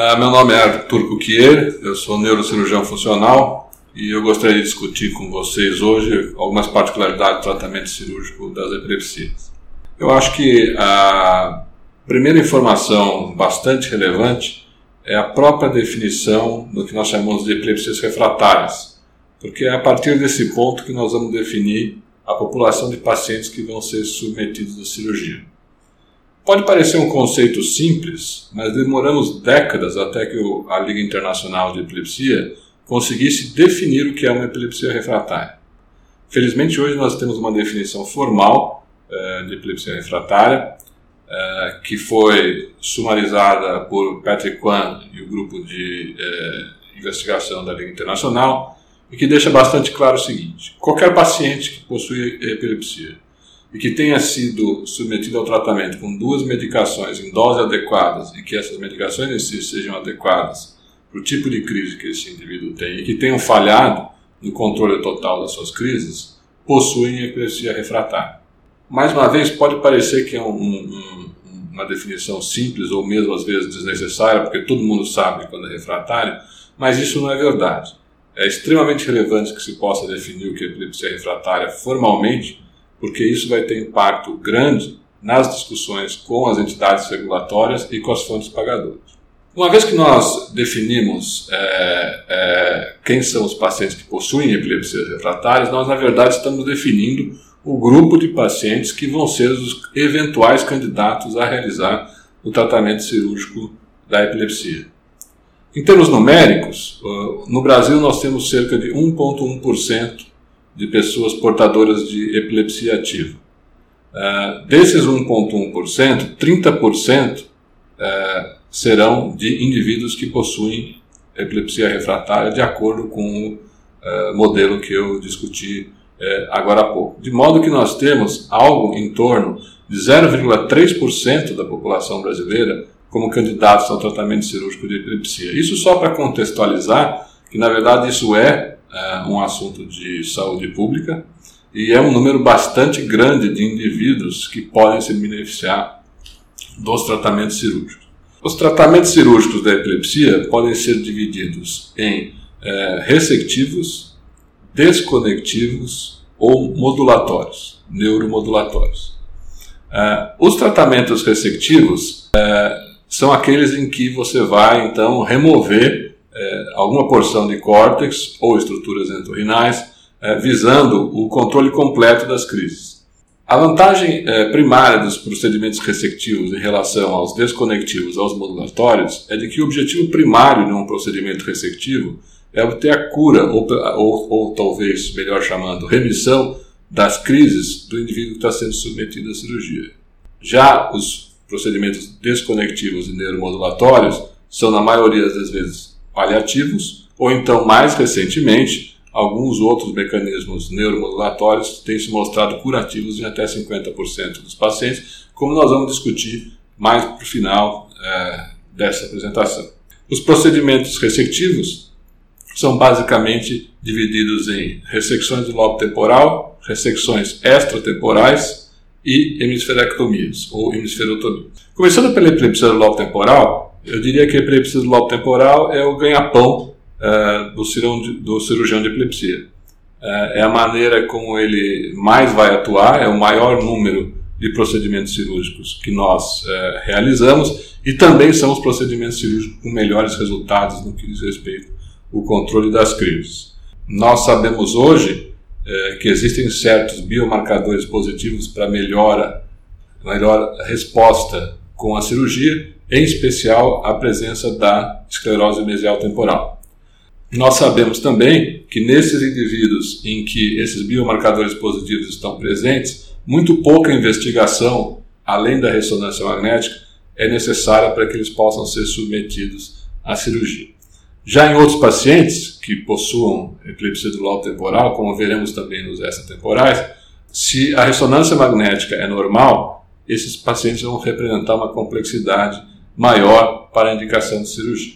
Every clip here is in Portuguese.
Uh, meu nome é Arthur Cuquier, eu sou neurocirurgião funcional e eu gostaria de discutir com vocês hoje algumas particularidades do tratamento cirúrgico das epilepsias. Eu acho que a primeira informação bastante relevante é a própria definição do que nós chamamos de epilepsias refratárias, porque é a partir desse ponto que nós vamos definir a população de pacientes que vão ser submetidos à cirurgia. Pode parecer um conceito simples, mas demoramos décadas até que a Liga Internacional de Epilepsia conseguisse definir o que é uma epilepsia refratária. Felizmente, hoje nós temos uma definição formal uh, de epilepsia refratária, uh, que foi sumarizada por Patrick Kwan e o grupo de uh, investigação da Liga Internacional, e que deixa bastante claro o seguinte: qualquer paciente que possui epilepsia e que tenha sido submetido ao tratamento com duas medicações em doses adequadas e que essas medicações em si sejam adequadas para o tipo de crise que esse indivíduo tem e que tenham falhado no controle total das suas crises, possuem epilepsia refratária. Mais uma vez, pode parecer que é um, um, uma definição simples ou mesmo às vezes desnecessária, porque todo mundo sabe quando é refratário, mas isso não é verdade. É extremamente relevante que se possa definir o que é epilepsia refratária formalmente, porque isso vai ter impacto grande nas discussões com as entidades regulatórias e com as fontes pagadoras. Uma vez que nós definimos é, é, quem são os pacientes que possuem epilepsias refratárias, nós, na verdade, estamos definindo o grupo de pacientes que vão ser os eventuais candidatos a realizar o tratamento cirúrgico da epilepsia. Em termos numéricos, no Brasil nós temos cerca de 1,1% de pessoas portadoras de epilepsia ativa. Uh, desses 1,1%, 30% uh, serão de indivíduos que possuem epilepsia refratária, de acordo com o uh, modelo que eu discuti uh, agora há pouco. De modo que nós temos algo em torno de 0,3% da população brasileira como candidatos ao tratamento cirúrgico de epilepsia. Isso só para contextualizar que, na verdade, isso é uh, um assunto de saúde pública e é um número bastante grande de indivíduos que podem se beneficiar dos tratamentos cirúrgicos. Os tratamentos cirúrgicos da epilepsia podem ser divididos em é, ressectivos, desconectivos ou modulatórios, neuromodulatórios. É, os tratamentos ressectivos é, são aqueles em que você vai então remover é, alguma porção de córtex ou estruturas entorrinais, é, visando o controle completo das crises. A vantagem é, primária dos procedimentos ressectivos em relação aos desconectivos, aos modulatórios, é de que o objetivo primário de um procedimento ressectivo é obter a cura, ou, ou, ou talvez, melhor chamando, remissão das crises do indivíduo que está sendo submetido à cirurgia. Já os procedimentos desconectivos e neuromodulatórios são, na maioria das vezes, paliativos, ou então, mais recentemente, Alguns outros mecanismos neuromodulatórios têm se mostrado curativos em até 50% dos pacientes, como nós vamos discutir mais para o final é, dessa apresentação. Os procedimentos ressectivos são basicamente divididos em ressecções do lobo temporal, ressecções extratemporais e hemisferectomias ou hemisferotomia. Começando pela epilepsia do lobo temporal, eu diria que a epilepsia do lobo temporal é o ganha-pão uh, do, cirurgião de, do, cirurgião de epilepsia. Uh, é a maneira como ele mais vai atuar, é o maior número de procedimentos cirúrgicos que nós uh, realizamos e também são os procedimentos cirúrgicos com melhores resultados no que diz respeito ao controle das crises. Nós sabemos hoje que existem certos biomarcadores positivos para melhora, melhor resposta com a cirurgia, em especial a presença da esclerose mesial temporal. Nós sabemos também que nesses indivíduos em que esses biomarcadores positivos estão presentes, muito pouca investigação, além da ressonância magnética, é necessária para que eles possam ser submetidos a cirurgia. Já em outros pacientes que possuam epilepsia do lobo temporal, como veremos também nos extratemporais, se a ressonância magnética é normal, esses pacientes vão representar uma complexidade maior para a indicação de cirurgia.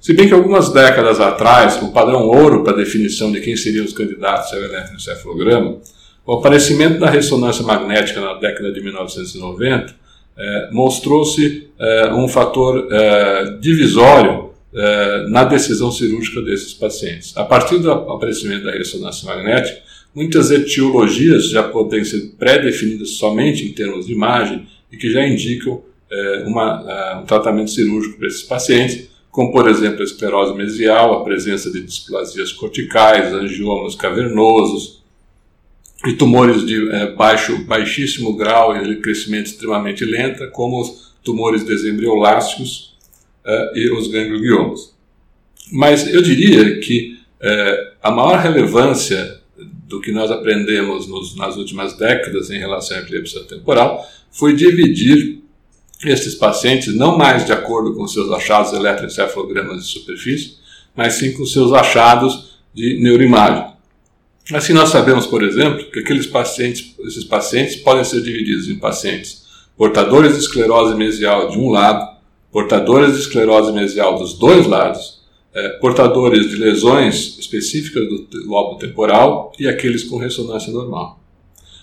Se bem que algumas décadas atrás, o padrão ouro para a definição de quem seriam os candidatos ao eletroencefalograma, o aparecimento da ressonância magnética na década de 1990 eh, mostrou-se eh, um fator eh, divisório na decisão cirúrgica desses pacientes. A partir do aparecimento da ressonância magnética, muitas etiologias já podem ser pré-definidas somente em termos de imagem e que já indicam uma, um tratamento cirúrgico para esses pacientes, como por exemplo a esclerose mesial, a presença de displasias corticais, angiomas cavernosos e tumores de é, baixo, baixíssimo grau e de crescimento extremamente lenta, como os tumores desembriolásticos é, e os gangliomas. Mas eu diria que é, a maior relevância do que nós aprendemos nos, nas últimas décadas em relação à epilepsia temporal foi dividir estes pacientes não mais de acordo com seus achados eletroencefalogramas de superfície, mas sim com seus achados de neuroimagem. Assim, nós sabemos, por exemplo, que aqueles pacientes, esses pacientes podem ser divididos em pacientes portadores de esclerose mesial de um lado, portadores de esclerose mesial dos dois lados, é, portadores de lesões específicas do lobo temporal e aqueles com ressonância normal.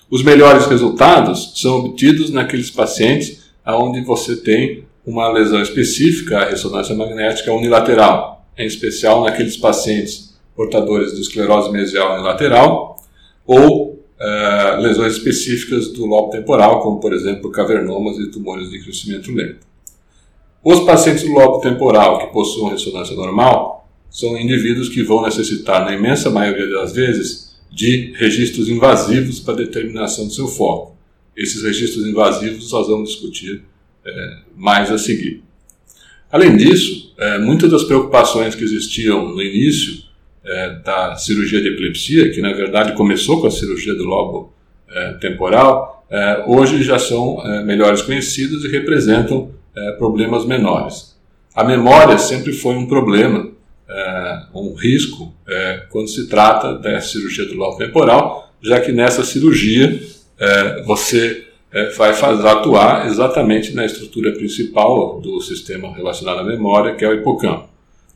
Os melhores resultados são obtidos naqueles pacientes onde você tem uma lesão específica, a ressonância magnética unilateral, em especial naqueles pacientes portadores de esclerose mesial unilateral ou uh, lesões específicas do lobo temporal, como por exemplo cavernomas e tumores de crescimento lento. Os pacientes do lobo temporal que possuem ressonância normal são indivíduos que vão necessitar, na imensa maioria das vezes, de registros invasivos para determinação do seu foco. Esses registros invasivos nós vamos discutir é, mais a seguir. Além disso, é, muitas das preocupações que existiam no início é, da cirurgia de epilepsia, que na verdade começou com a cirurgia do lobo é, temporal, é, hoje já são é, melhores conhecidas e representam problemas menores. A memória sempre foi um problema, um risco, quando se trata da cirurgia do lobo temporal, já que nessa cirurgia é, você é, vai fazer, atuar exatamente na estrutura principal do sistema relacionado à memória, que é o hipocampo.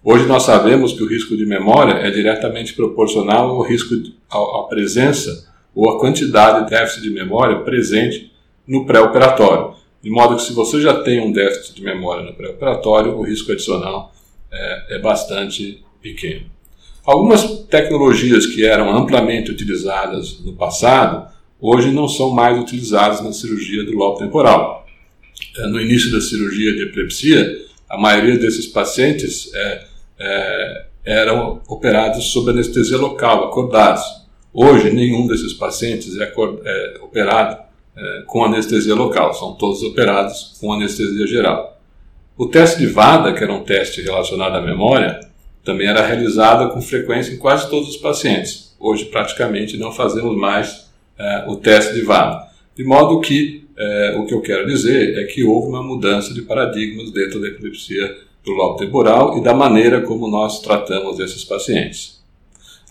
Hoje nós sabemos que o risco de memória é diretamente proporcional ao risco à presença ou à quantidade de déficit de memória presente no pré-operatório. De modo que se você já tem um déficit de memória no pré-operatório, o risco adicional é, é bastante pequeno. Algumas tecnologias que eram amplamente utilizadas no passado hoje não são mais utilizados na cirurgia do lobo temporal. É, no início da cirurgia de epilepsia, a maioria desses pacientes é, é, eram operados sob anestesia local, acordados. Hoje, nenhum desses pacientes é, é operado é, com anestesia local, são todos operados com anestesia geral. O teste de VADA, que era um teste relacionado à memória, também era realizado com frequência em quase todos os pacientes. Hoje, praticamente, não fazemos mais é, o teste de VAD. De modo que é, o que eu quero dizer é que houve uma mudança de paradigmas dentro da epilepsia do lobo temporal e da maneira como nós tratamos esses pacientes.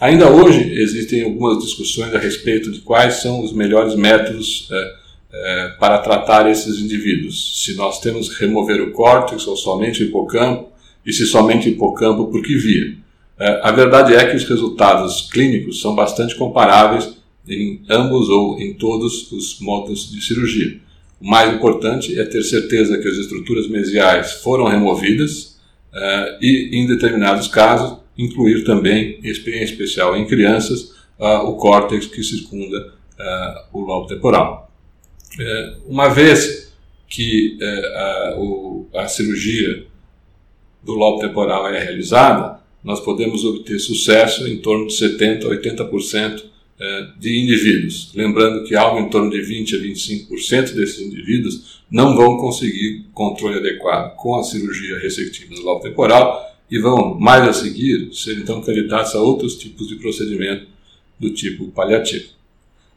Ainda hoje existem algumas discussões a respeito de quais são os melhores métodos é, é, para tratar esses indivíduos. Se nós temos que remover o córtex ou somente o hipocampo, e se somente o hipocampo, por que via? É, a verdade é que os resultados clínicos são bastante comparáveis em ambos ou em todos os modos de cirurgia. O mais importante é ter certeza que as estruturas mesiais foram removidas uh, e, em determinados casos, incluir também, em especial em crianças, uh, o córtex que circunda uh, o lobo temporal. uma vez que a, o, a cirurgia do lobo temporal é realizada, nós podemos obter sucesso em torno de 70% a 80% é, de indivíduos. Lembrando que algo em torno de 20 a 25% desses indivíduos não vão conseguir controle adequado com a cirurgia receptiva do lobo temporal e vão, mais a seguir, ser então candidatos a outros tipos de procedimento do tipo paliativo.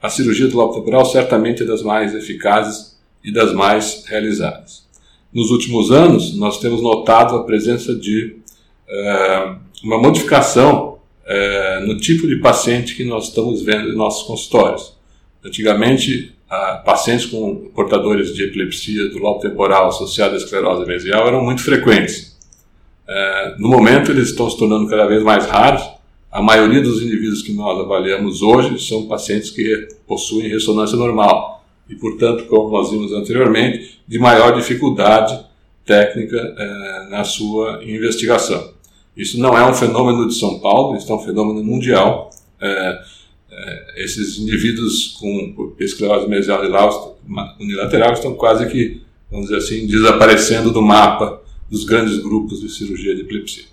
A cirurgia do lobo temporal certamente é das mais eficazes e das mais realizadas. nos últimos anos, nós temos notado a presença de é, uma modificação é, no tipo de paciente que nós estamos vendo em nossos consultórios. Antigamente, pacientes com portadores de epilepsia do lobo temporal associada à esclerose mesial eram muito frequentes. É, no momento, eles estão se tornando cada vez mais raros. A maioria dos indivíduos que nós avaliamos hoje são pacientes que possuem ressonância normal e, portanto, como nós vimos anteriormente, de maior dificuldade técnica é, na sua investigação. Isso não é um fenômeno de São Paulo, isso é um fenômeno mundial. É, é, esses indivíduos com esclerose mesial unilateral estão quase que, vamos dizer assim, desaparecendo do mapa dos grandes grupos de cirurgia de epilepsia.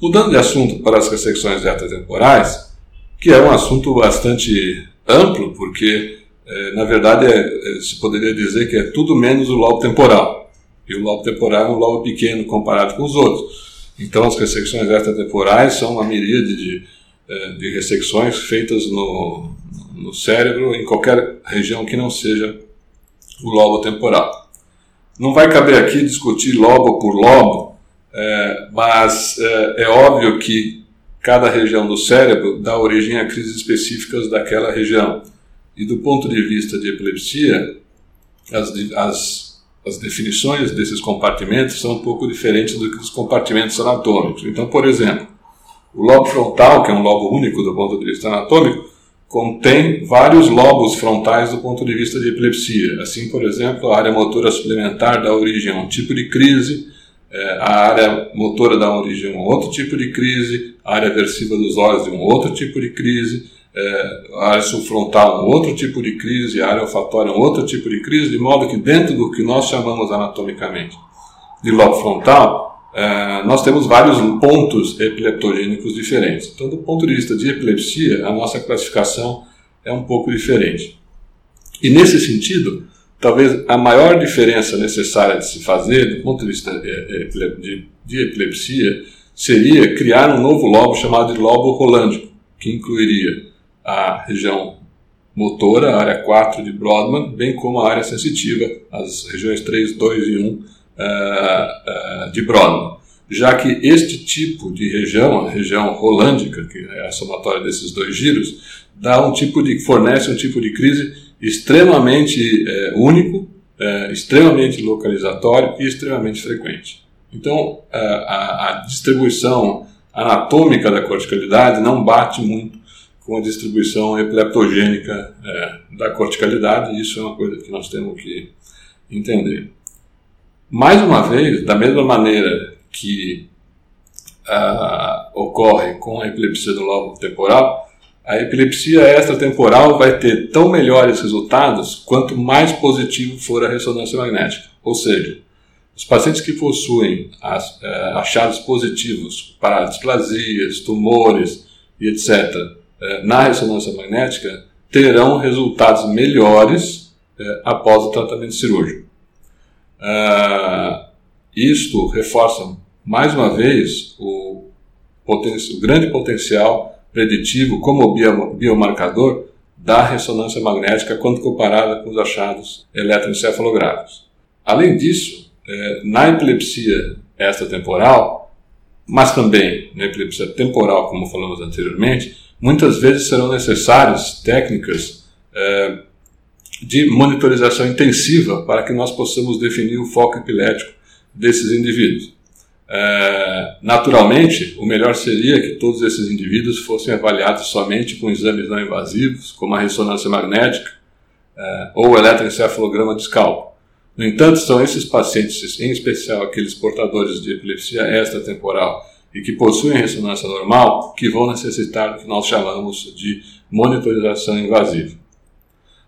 Mudando de assunto para as ressecções retrotemporais, que é um assunto bastante amplo, porque, é, na verdade, é, é, se poderia dizer que é tudo menos o lobo temporal. E o lobo temporal é um lobo pequeno comparado com os outros. Então, as ressecções extratemporais são uma miríade de, eh, de ressecções feitas no, no cérebro em qualquer região que não seja o lobo temporal. Não vai caber aqui discutir lobo por lobo, é, mas é, é, óbvio que cada região do cérebro dá origem a crises específicas daquela região. E do ponto de vista de epilepsia, as, as as definições desses compartimentos são um pouco diferentes do que os compartimentos anatômicos. Então, por exemplo, o lobo frontal, que é um lobo único do ponto de vista anatômico, contém vários lobos frontais do ponto de vista de epilepsia. Assim, por exemplo, a área motora suplementar dá origem a um tipo de crise, é, a área motora dá origem a um outro tipo de crise, a área aversiva dos olhos de um outro tipo de crise, é, a área subfrontal um outro tipo de crise, a área olfatória um outro tipo de crise, de modo que dentro do que nós chamamos anatomicamente de lobo frontal, é, nós temos vários pontos epileptogênicos diferentes. Então, do ponto de vista de epilepsia, a nossa classificação é um pouco diferente. E nesse sentido, talvez a maior diferença necessária de se fazer do ponto de vista é, é, de, de epilepsia seria criar um novo lobo chamado de lobo rolândico, que incluiria a região motora, a área 4 de Brodmann, bem como a área sensitiva, as regiões 3, 2 e 1 uh, uh, de Brodmann. Já que este tipo de região, a região rolândica, que é a somatória desses dois giros, dá um tipo de, fornece um tipo de crise extremamente é, único, extremamente localizatório e extremamente frequente. Então, a, a, distribuição anatômica da corticalidade não bate muito com a distribuição epileptogênica é, da corticalidade, isso é uma coisa que nós temos que entender. Mais uma vez, da mesma maneira que ah, ocorre com a epilepsia do lobo temporal, a epilepsia extratemporal vai ter tão melhores resultados quanto mais positivo for a ressonância magnética. Ou seja, os pacientes que possuem as, eh, achados positivos para displasias, tumores e etc., é, na ressonância magnética terão resultados melhores é, após o tratamento cirúrgico. Ah, isto reforça mais uma vez o, o grande potencial preditivo como biomarcador da ressonância magnética quando comparada com os achados eletroencefalográficos. Além disso, é, na epilepsia extratemporal, mas também na epilepsia temporal, como falamos anteriormente, muitas vezes serão necessárias técnicas é, de monitorização intensiva para que nós possamos definir o foco epilético desses indivíduos. É, naturalmente, o melhor seria que todos esses indivíduos fossem avaliados somente com exames não invasivos, como a ressonância magnética é, ou o eletroencefalograma de scalpo. No entanto, são esses pacientes, em especial aqueles portadores de epilepsia extratemporal, e que possuem ressonância normal que vão necessitar do que nós chamamos de monitorização invasiva.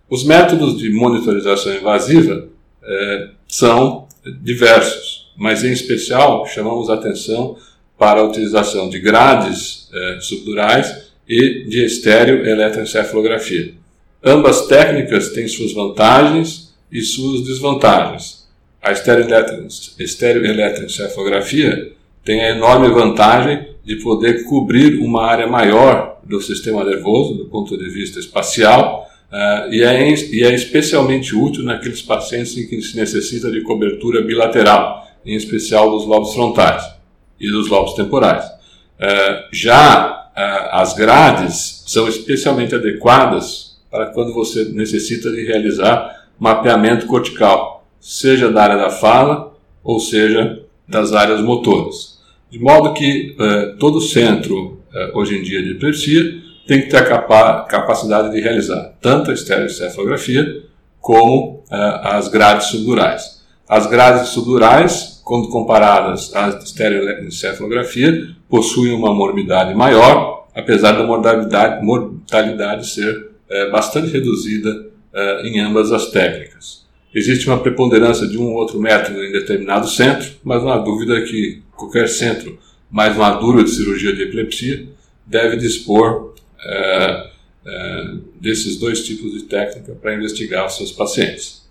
Os métodos de monitorização invasiva é, são diversos, mas em especial chamamos atenção para a utilização de grades é, subdurais e de estéreo eletroencefalografia. Ambas técnicas têm suas vantagens e suas desvantagens. A estéreo eletroencefalografia tem a enorme vantagem de poder cobrir uma área maior do sistema nervoso, do ponto de vista espacial, uh, e, é, e é especialmente útil naqueles pacientes em que se necessita de cobertura bilateral, em especial dos lobos frontais e dos lobos temporais. Uh, já uh, as grades são especialmente adequadas para quando você necessita de realizar mapeamento cortical, seja da área da fala ou seja das áreas motoras. De modo que todo centro, hoje em dia, de epilepsia tem que ter a capa capacidade de realizar tanto a estereoencefalografia como as grades subdurais. As grades subdurais quando comparadas à estereoencefalografia, possuem uma morbidade maior, apesar da mortalidade, mortalidade ser é, bastante reduzida é, em ambas as técnicas. Existe uma preponderância de um ou outro método em determinado centro, mas não há dúvida que qualquer centro mais maduro de cirurgia de epilepsia deve dispor é, é, desses dois tipos de técnica para investigar os seus pacientes.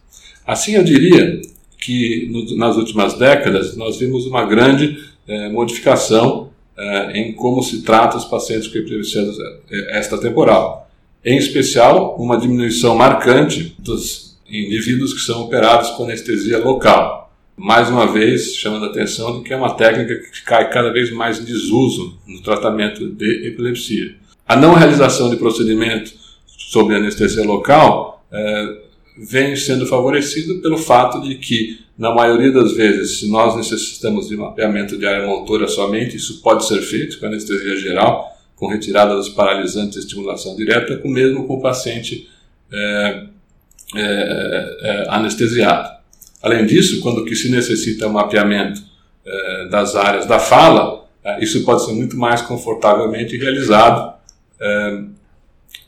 Assim, eu diria que no, nas últimas décadas nós vimos uma grande eh, modificação eh, em como se trata os pacientes com epilepsia extratemporal. Em especial, uma diminuição marcante dos indivíduos que são operados com anestesia local. Mais uma vez, chamando a atenção de que é uma técnica que cai cada vez mais em desuso no tratamento de epilepsia. A não realização de procedimento sob anestesia local vem sendo favorecido pelo fato de que, na maioria das vezes, se nós necessitamos de mapeamento de área motora somente, isso pode ser feito com anestesia geral, com retirada dos paralisantes e estimulação direta, com mesmo com o paciente é, é, é, anestesiado. Além disso, quando que se necessita mapeamento é, das áreas da fala, é, isso pode ser muito mais confortavelmente realizado é,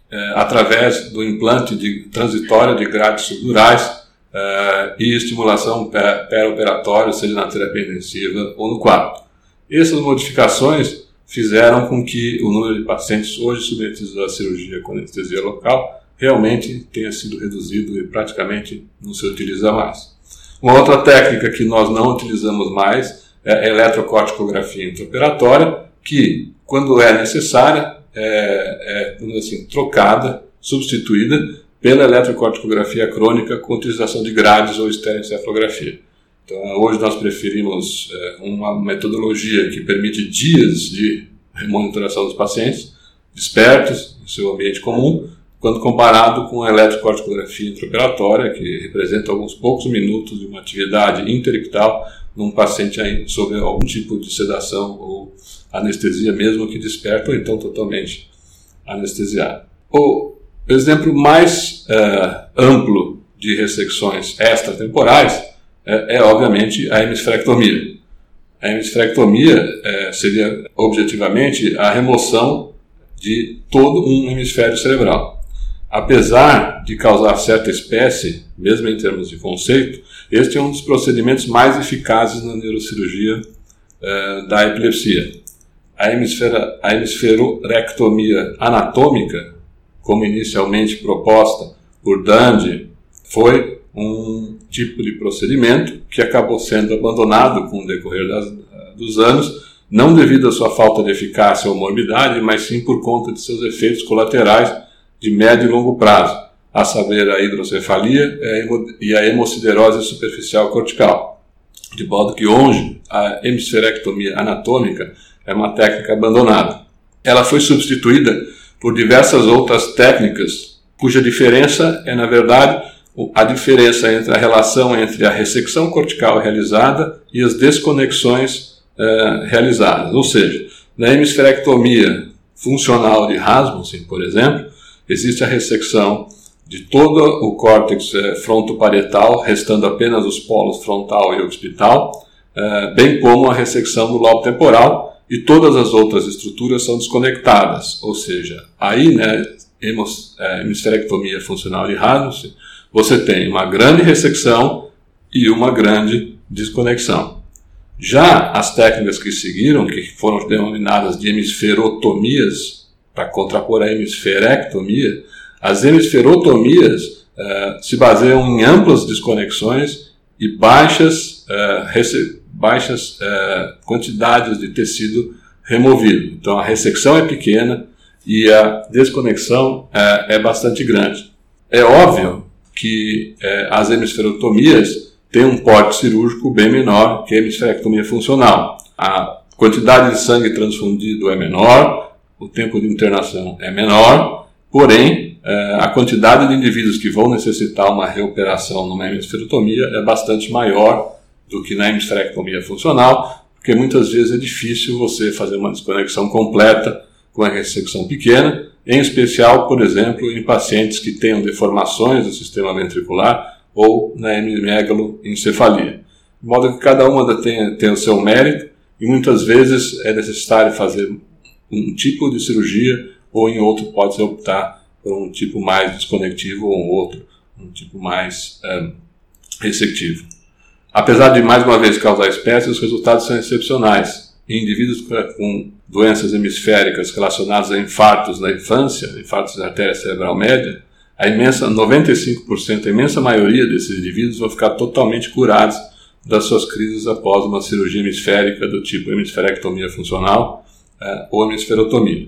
é, através do implante de, transitório de grades subdurais é, e estimulação pré-operatória, seja na terapia intensiva ou no quarto. Essas modificações fizeram com que o número de pacientes hoje submetidos à cirurgia com anestesia local realmente tenha sido reduzido e praticamente não se utiliza mais. Uma outra técnica que nós não utilizamos mais é a eletrocorticografia intraoperatória, que, quando é necessária, é, é assim, trocada, substituída pela eletrocorticografia crônica com utilização de grades ou estereoencefalografia. Então, hoje nós preferimos é, uma metodologia que permite dias de monitoração dos pacientes, despertos, em seu ambiente comum, quando comparado com a eletrocorticografia intraoperatória, que representa alguns poucos minutos de uma atividade interictal num paciente sob algum tipo de sedação ou anestesia mesmo que desperta, ou então totalmente anestesiado. O exemplo mais é, amplo de ressecções extratemporais é, é, obviamente, a hemisferectomia. A hemisferectomia é, seria, objetivamente, a remoção de todo um hemisfério cerebral. Apesar de causar certa espécie, mesmo em termos de conceito, este é um dos procedimentos mais eficazes na neurocirurgia da epilepsia a, hemisfera, a hemisferorectomia anatômica, como inicialmente proposta por Dandy, foi um tipo de procedimento que acabou sendo abandonado com o decorrer das, dos anos, não devido à sua falta de eficácia ou morbidade, mas sim por conta de seus efeitos colaterais de médio e longo prazo, a saber, a hidrocefalia e a hemociderose superficial cortical. De modo que hoje a hemisferectomia anatômica é uma técnica abandonada. Ela foi substituída por diversas outras técnicas, cuja diferença é, na verdade, a diferença entre a relação entre a ressecção cortical realizada e as desconexões eh, realizadas. Ou seja, na hemisferectomia funcional de Rasmussen, por exemplo, existe a ressecção de todo o córtex eh, frontoparietal, restando apenas os polos frontal e occipital, eh, bem como a ressecção do lobo temporal, e todas as outras estruturas são desconectadas, ou seja, aí, né, é, hemisferectomia funcional de Rasmussen, você tem uma grande ressecção e uma grande desconexão. Já as técnicas que seguiram, que foram denominadas de hemisferotomias, para contrapor a hemisferectomia, as hemisferotomias uh, se baseiam em amplas desconexões e baixas uh, baixas é, quantidades de tecido removido. Então a ressecção é pequena e a desconexão é, é bastante grande. É óbvio que é, as hemisferotomias têm um porte cirúrgico bem menor que a hemisferectomia funcional. A quantidade de sangue transfundido é menor, o tempo de internação é menor, porém, é, a quantidade de indivíduos que vão necessitar uma reoperação numa hemisferotomia é bastante maior do que na hemisferectomia funcional, porque muitas vezes é difícil você fazer uma desconexão completa com a ressecção pequena, em especial, por exemplo, em pacientes que tenham deformações do sistema ventricular ou na hemimegaloencefalia. De modo que cada uma tem, tem o seu mérito e muitas vezes é necessário fazer um tipo de cirurgia ou em outro pode-se optar por um tipo mais desconectivo ou um outro, um tipo mais eh, receptivo. Apesar de mais uma vez causar espécies, os resultados são excepcionais. Em indivíduos com doenças hemisféricas relacionadas a infartos na infância, infartos da artéria cerebral média, a imensa 95%, a imensa maioria desses indivíduos vão ficar totalmente curados das suas crises após uma cirurgia hemisférica do tipo hemisferectomia funcional é, ou hemisferotomia.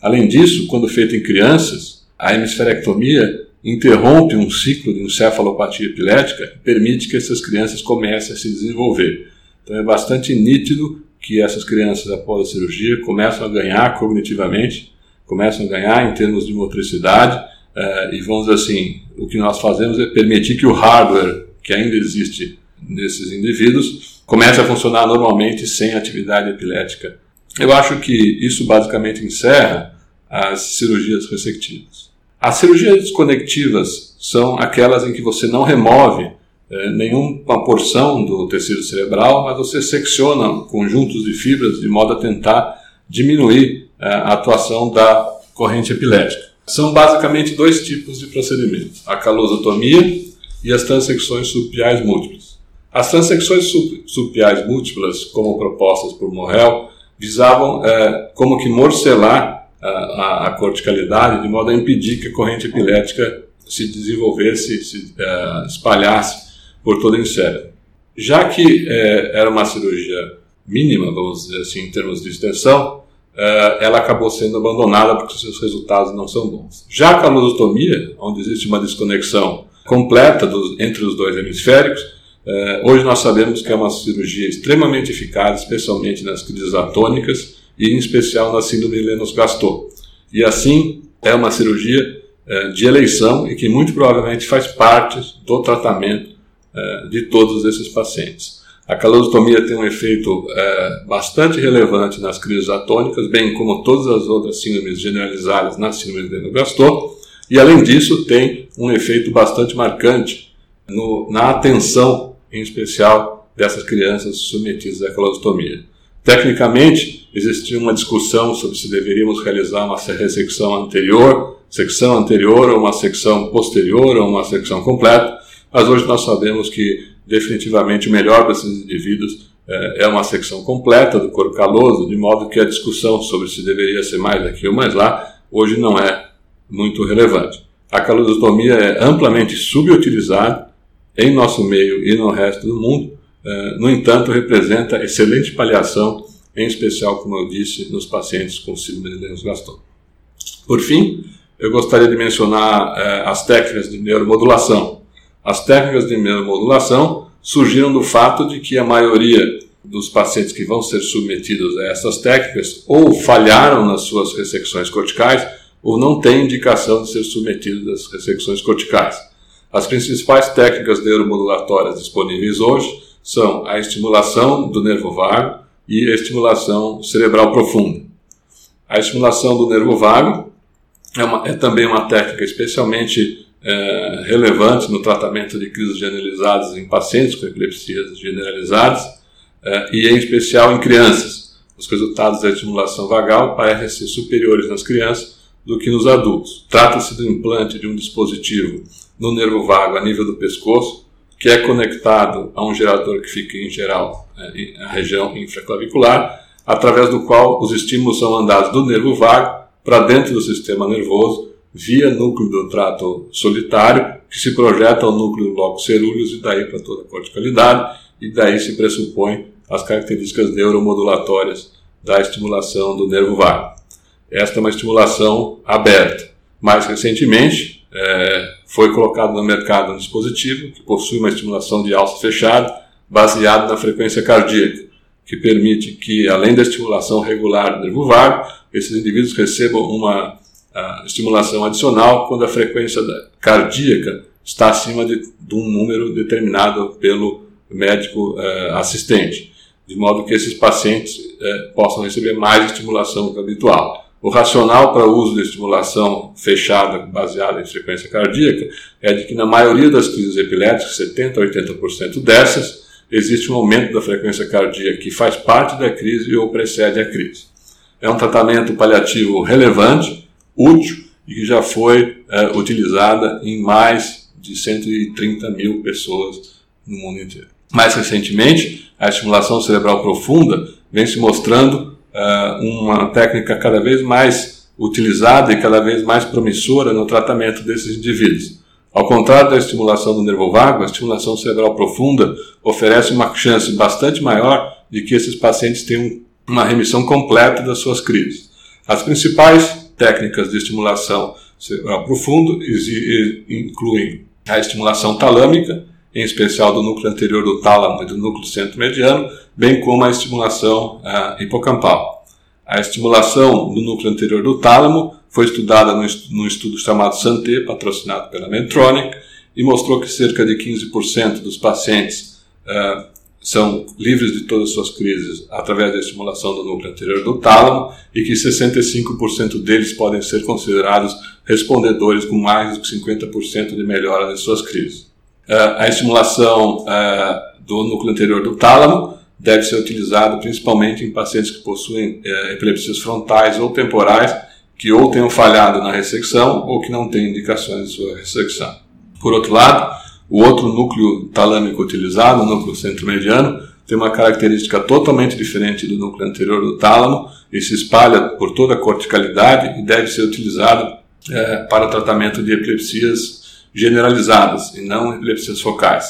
Além disso, quando feita em crianças, a hemisferectomia interrompe um ciclo de encefalopatia epilética e permite que essas crianças comecem a se desenvolver. Então é bastante nítido que essas crianças, após a cirurgia, começam a ganhar cognitivamente, começam a ganhar em termos de motricidade, uh, e vamos dizer assim, o que nós fazemos é permitir que o hardware que ainda existe nesses indivíduos comece a funcionar normalmente sem atividade epilética. Eu acho que isso basicamente encerra as cirurgias ressectivas. As cirurgias desconectivas são aquelas em que você não remove é, nenhuma porção do tecido cerebral, mas você secciona conjuntos de fibras de modo a tentar diminuir é, a atuação da corrente epilética. São basicamente dois tipos de procedimentos: a calosotomia e as transecções subpiais múltiplas. As transecções subpiais múltiplas, como propostas por Morrell, visavam é, como que morcelar a, a, corticalidade de modo a impedir que a corrente epilética se desenvolvesse, se é, espalhasse por todo o cérebro. Já que é, era uma cirurgia mínima, vamos dizer assim, em termos de extensão, é, ela acabou sendo abandonada porque seus resultados não são bons. Já a calosostomia, onde existe uma desconexão completa dos, entre os dois hemisféricos, hoje nós sabemos que é uma cirurgia extremamente eficaz, especialmente nas crises atônicas e em especial na síndrome de Lennox-Gastaut. E assim, é uma cirurgia é, de eleição e que muito provavelmente faz parte do tratamento é, de todos esses pacientes. A calostomia tem um efeito é, bastante relevante nas crises atônicas, bem como todas as outras síndromes generalizadas na síndrome de Lennox-Gastaut, e além disso tem um efeito bastante marcante no, na atenção, em especial dessas crianças submetidas à calostomia. Tecnicamente, existia uma discussão sobre se deveríamos realizar uma ressecção anterior, secção anterior ou uma secção posterior ou uma secção completa, mas hoje nós sabemos que definitivamente o melhor para esses indivíduos é, é uma secção completa do corpo caloso, de modo que a discussão sobre se deveria ser mais aqui ou mais lá, hoje não é muito relevante. A calosostomia é amplamente subutilizada em nosso meio e no resto do mundo, é, no entanto, representa excelente paliação, em especial, como eu disse, nos pacientes com síndrome de Lennox-Gastaut. Por fim, eu gostaria de mencionar é, as técnicas de neuromodulação. As técnicas de neuromodulação surgiram do fato de que a maioria dos pacientes que vão ser submetidos a essas técnicas ou falharam nas suas ressecções corticais ou não têm indicação de ser submetidos às ressecções corticais. As principais técnicas neuromodulatórias disponíveis hoje são a estimulação do nervo vago e a estimulação cerebral profunda. A estimulação do nervo vago é, uma, é também uma técnica especialmente é, relevante no tratamento de crises generalizadas em pacientes com epilepsias generalizadas é, e, em especial, em crianças. Os resultados da estimulação vagal parecem ser superiores nas crianças do que nos adultos. Trata-se do implante de um dispositivo no nervo vago a nível do pescoço, que é conectado a um gerador que fica, em geral, é, na região infraclavicular, através do qual os estímulos são mandados do nervo vago para dentro do sistema nervoso via núcleo do trato solitário, que se projeta ao núcleo do bloco cerúleos e daí para toda a corticalidade, e daí se pressupõe as características neuromodulatórias da estimulação do nervo vago. Esta é uma estimulação aberta. Mais recentemente, é, foi colocado no mercado um dispositivo que possui uma estimulação de alça fechada baseado na frequência cardíaca, que permite que, além da estimulação regular do nervo vago, esses indivíduos recebam uma estimulação adicional quando a frequência cardíaca está acima de, de um número determinado pelo médico é, assistente, de modo que esses pacientes é, possam receber mais estimulação do que habitual. O racional para o uso de estimulação fechada baseada em frequência cardíaca é de que na maioria das crises epiléticas, 70 a 80% dessas, existe um aumento da frequência cardíaca que faz parte da crise ou precede a crise. É um tratamento paliativo relevante, útil e que já foi é, utilizada em mais de 130 mil pessoas no mundo inteiro. Mais recentemente, a estimulação cerebral profunda vem se mostrando uh, uma técnica cada vez mais utilizada e cada vez mais promissora no tratamento desses indivíduos. Ao contrário da estimulação do nervo vago, a estimulação cerebral profunda oferece uma chance bastante maior de que esses pacientes tenham uma remissão completa das suas crises. As principais técnicas de estimulação cerebral profundo incluem a estimulação talâmica, em especial do núcleo anterior do tálamo e do núcleo centro-mediano, bem como a estimulação uh, hipocampal. A estimulação do núcleo anterior do tálamo foi estudada no, no estudo chamado SANTE, patrocinado pela Medtronic, e mostrou que cerca de 15% dos pacientes uh, são livres de todas as suas crises através da estimulação do núcleo anterior do tálamo e que 65% deles podem ser considerados respondedores com mais de 50% de melhora de suas crises. Uh, a estimulação uh, do núcleo anterior do tálamo deve ser utilizada principalmente em pacientes que possuem uh, epilepsias frontais ou temporais que ou tenham falhado na ressecção ou que não têm indicações de sua ressecção. Por outro lado, o outro núcleo talâmico utilizado, o núcleo centro-mediano, tem uma característica totalmente diferente do núcleo anterior do tálamo e se espalha por toda a corticalidade e deve ser utilizado é, para tratamento de epilepsias generalizadas e não epilepsias focais.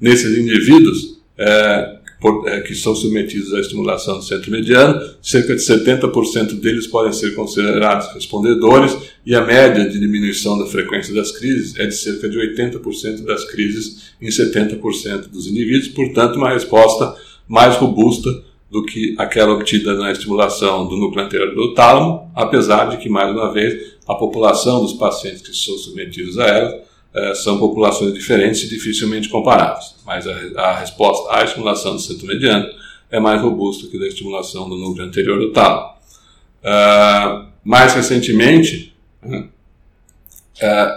Nesses indivíduos é, por, é, que são submetidos à estimulação do centro mediano, cerca de 70% deles podem ser considerados respondedores e a média de diminuição da frequência das crises é de cerca de 80% das crises em 70% dos indivíduos, portanto, uma resposta mais robusta do que aquela obtida na estimulação do núcleo anterior do tálamo, apesar de que, mais uma vez, a população dos pacientes que são submetidos a ela são populações diferentes e dificilmente comparáveis, mas a, a, resposta à estimulação do centro mediano é mais robusta que da estimulação do núcleo anterior do tálamo. Uh, mais recentemente, uh,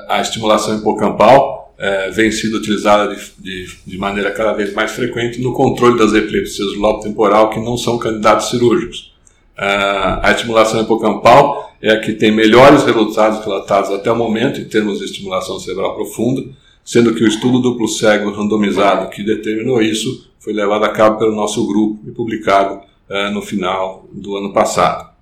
a estimulação hipocampal uh, vem sendo utilizada de, de, de, maneira cada vez mais frequente no controle das epilepsias do lobo temporal que não são candidatos cirúrgicos. A estimulação hipocampal é a que tem melhores resultados relatados até o momento em termos de estimulação cerebral profunda, sendo que o estudo duplo cego randomizado que determinou isso foi levado a cabo pelo nosso grupo e publicado uh, no final do ano passado.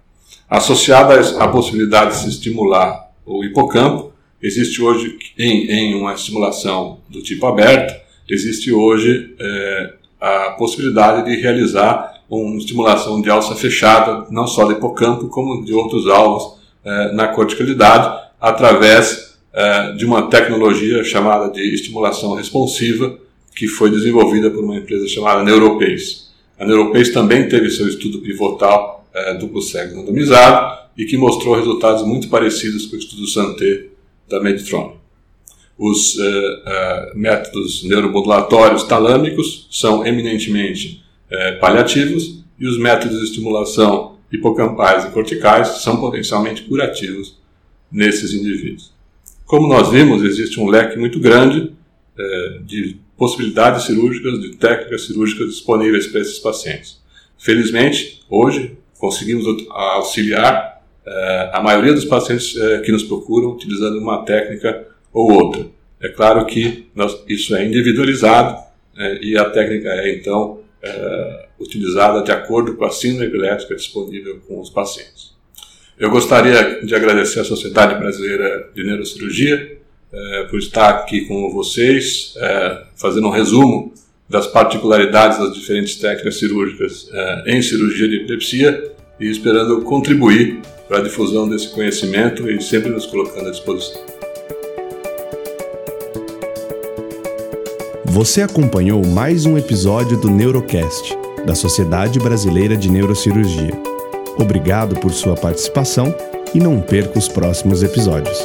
Associada à possibilidade de se estimular o hipocampo, existe hoje, em, em uma estimulação do tipo aberto, existe hoje é, a possibilidade de realizar uma estimulação de alça fechada, não só do hipocampo, como de outros alvos eh, na corticalidade, através eh, de uma tecnologia chamada de estimulação responsiva, que foi desenvolvida por uma empresa chamada Neuropace. A Neuropace também teve seu estudo pivotal eh, duplo cego randomizado e que mostrou resultados muito parecidos com o estudo Santé da Medtronic. Os uh, uh, métodos neuromodulatórios talâmicos são eminentemente é, paliativos e os métodos de estimulação hipocampais e corticais são potencialmente curativos nesses indivíduos. Como nós vimos, existe um leque muito grande é, de possibilidades cirúrgicas, de técnicas cirúrgicas disponíveis para esses pacientes. Felizmente, hoje conseguimos auxiliar é, a maioria dos pacientes é, que nos procuram utilizando uma técnica ou outra. É claro que nós, isso é individualizado é, e a técnica é então é, utilizada de acordo com a síndrome epilética disponível com os pacientes. Eu gostaria de agradecer à Sociedade Brasileira de Neurocirurgia é, por estar aqui com vocês, é, fazendo um resumo das particularidades das diferentes técnicas cirúrgicas em cirurgia de epilepsia e esperando contribuir para a difusão desse conhecimento e sempre nos colocando à disposição. Você acompanhou mais um episódio do Neurocast, da Sociedade Brasileira de Neurocirurgia. Obrigado por sua participação e não perca os próximos episódios.